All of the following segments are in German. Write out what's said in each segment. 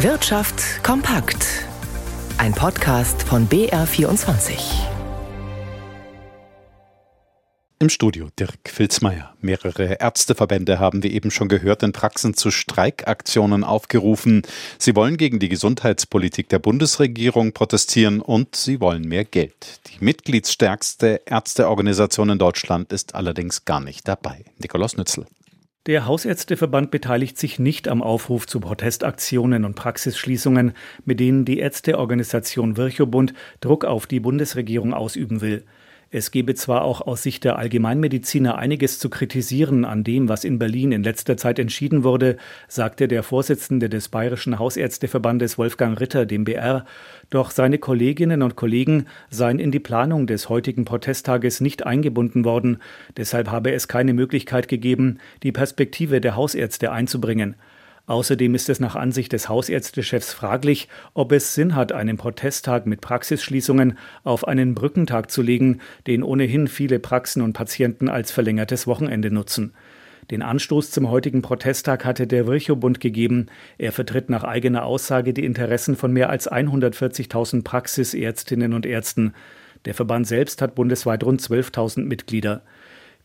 Wirtschaft kompakt. Ein Podcast von BR24. Im Studio Dirk Filzmeier. Mehrere Ärzteverbände haben, wie eben schon gehört, in Praxen zu Streikaktionen aufgerufen. Sie wollen gegen die Gesundheitspolitik der Bundesregierung protestieren und sie wollen mehr Geld. Die mitgliedsstärkste Ärzteorganisation in Deutschland ist allerdings gar nicht dabei. Nikolaus Nützel. Der Hausärzteverband beteiligt sich nicht am Aufruf zu Protestaktionen und Praxisschließungen, mit denen die Ärzteorganisation Virchobund Druck auf die Bundesregierung ausüben will. Es gebe zwar auch aus Sicht der Allgemeinmediziner einiges zu kritisieren an dem, was in Berlin in letzter Zeit entschieden wurde, sagte der Vorsitzende des Bayerischen Hausärzteverbandes Wolfgang Ritter dem BR, doch seine Kolleginnen und Kollegen seien in die Planung des heutigen Protesttages nicht eingebunden worden, deshalb habe es keine Möglichkeit gegeben, die Perspektive der Hausärzte einzubringen. Außerdem ist es nach Ansicht des Hausärztechefs fraglich, ob es Sinn hat, einen Protesttag mit Praxisschließungen auf einen Brückentag zu legen, den ohnehin viele Praxen und Patienten als verlängertes Wochenende nutzen. Den Anstoß zum heutigen Protesttag hatte der Virchow-Bund gegeben. Er vertritt nach eigener Aussage die Interessen von mehr als 140.000 Praxisärztinnen und Ärzten. Der Verband selbst hat bundesweit rund 12.000 Mitglieder.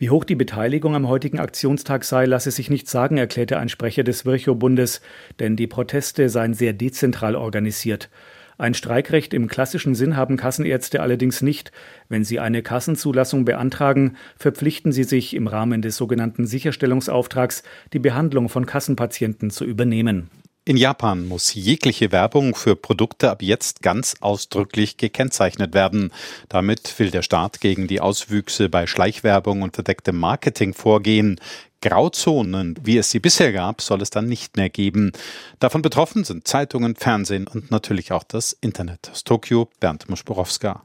Wie hoch die Beteiligung am heutigen Aktionstag sei, lasse sich nicht sagen, erklärte ein Sprecher des Virchow-Bundes, denn die Proteste seien sehr dezentral organisiert. Ein Streikrecht im klassischen Sinn haben Kassenärzte allerdings nicht. Wenn sie eine Kassenzulassung beantragen, verpflichten sie sich im Rahmen des sogenannten Sicherstellungsauftrags, die Behandlung von Kassenpatienten zu übernehmen. In Japan muss jegliche Werbung für Produkte ab jetzt ganz ausdrücklich gekennzeichnet werden. Damit will der Staat gegen die Auswüchse bei Schleichwerbung und verdecktem Marketing vorgehen. Grauzonen, wie es sie bisher gab, soll es dann nicht mehr geben. Davon betroffen sind Zeitungen, Fernsehen und natürlich auch das Internet. Aus Tokio, Bernd Muschborowska.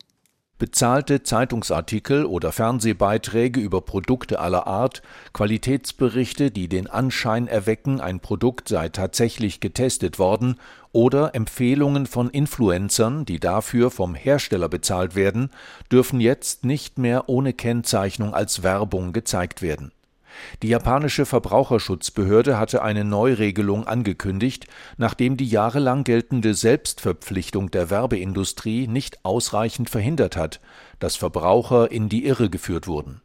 Bezahlte Zeitungsartikel oder Fernsehbeiträge über Produkte aller Art, Qualitätsberichte, die den Anschein erwecken, ein Produkt sei tatsächlich getestet worden, oder Empfehlungen von Influencern, die dafür vom Hersteller bezahlt werden, dürfen jetzt nicht mehr ohne Kennzeichnung als Werbung gezeigt werden die japanische Verbraucherschutzbehörde hatte eine Neuregelung angekündigt, nachdem die jahrelang geltende Selbstverpflichtung der Werbeindustrie nicht ausreichend verhindert hat, dass Verbraucher in die Irre geführt wurden.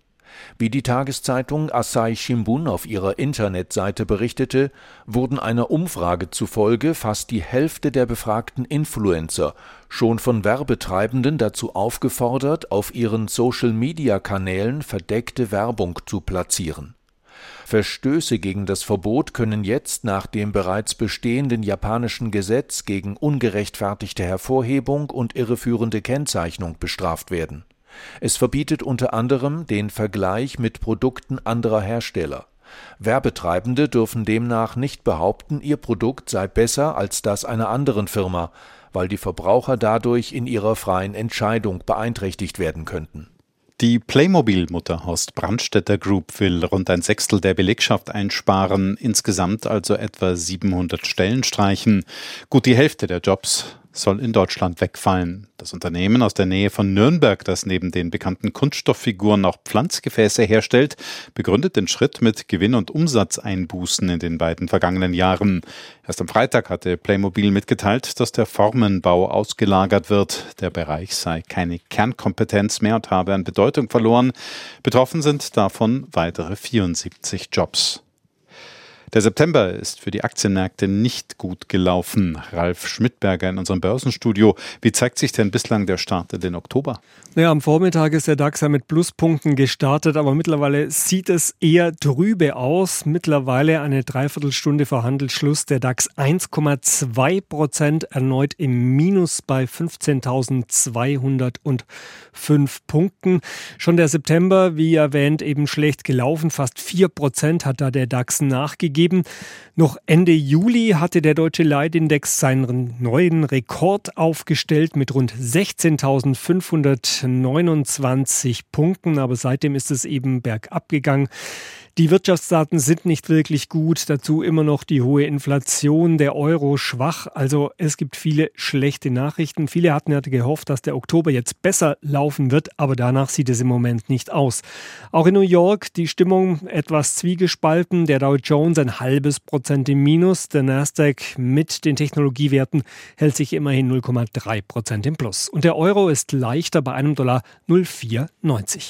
Wie die Tageszeitung Asahi Shimbun auf ihrer Internetseite berichtete, wurden einer Umfrage zufolge fast die Hälfte der befragten Influencer schon von Werbetreibenden dazu aufgefordert, auf ihren Social-Media-Kanälen verdeckte Werbung zu platzieren Verstöße gegen das Verbot können jetzt nach dem bereits bestehenden japanischen Gesetz gegen ungerechtfertigte Hervorhebung und irreführende Kennzeichnung bestraft werden. Es verbietet unter anderem den Vergleich mit Produkten anderer Hersteller. Werbetreibende dürfen demnach nicht behaupten, ihr Produkt sei besser als das einer anderen Firma, weil die Verbraucher dadurch in ihrer freien Entscheidung beeinträchtigt werden könnten die Playmobil-Mutter Horst Brandstätter Group will rund ein Sechstel der Belegschaft einsparen, insgesamt also etwa 700 Stellen streichen. Gut die Hälfte der Jobs soll in Deutschland wegfallen. Das Unternehmen aus der Nähe von Nürnberg, das neben den bekannten Kunststofffiguren auch Pflanzgefäße herstellt, begründet den Schritt mit Gewinn- und Umsatzeinbußen in den beiden vergangenen Jahren. Erst am Freitag hatte Playmobil mitgeteilt, dass der Formenbau ausgelagert wird. Der Bereich sei keine Kernkompetenz mehr und habe an Bedeutung verloren. Betroffen sind davon weitere 74 Jobs. Der September ist für die Aktienmärkte nicht gut gelaufen. Ralf Schmidberger in unserem Börsenstudio. Wie zeigt sich denn bislang der Start in den Oktober? Ja, am Vormittag ist der DAX ja mit Pluspunkten gestartet, aber mittlerweile sieht es eher trübe aus. Mittlerweile eine Dreiviertelstunde vor Handelsschluss. Der DAX 1,2 Prozent erneut im Minus bei 15.205 Punkten. Schon der September, wie erwähnt, eben schlecht gelaufen. Fast 4 Prozent hat da der DAX nachgegeben gegeben. Noch Ende Juli hatte der deutsche Leitindex seinen neuen Rekord aufgestellt mit rund 16.529 Punkten, aber seitdem ist es eben bergab gegangen. Die Wirtschaftsdaten sind nicht wirklich gut. Dazu immer noch die hohe Inflation, der Euro schwach. Also es gibt viele schlechte Nachrichten. Viele hatten ja gehofft, dass der Oktober jetzt besser laufen wird, aber danach sieht es im Moment nicht aus. Auch in New York die Stimmung etwas zwiegespalten. Der Dow Jones ein halbes Prozent im Minus. Der Nasdaq mit den Technologiewerten hält sich immerhin 0,3 Prozent im Plus. Und der Euro ist leichter bei einem Dollar 0,490.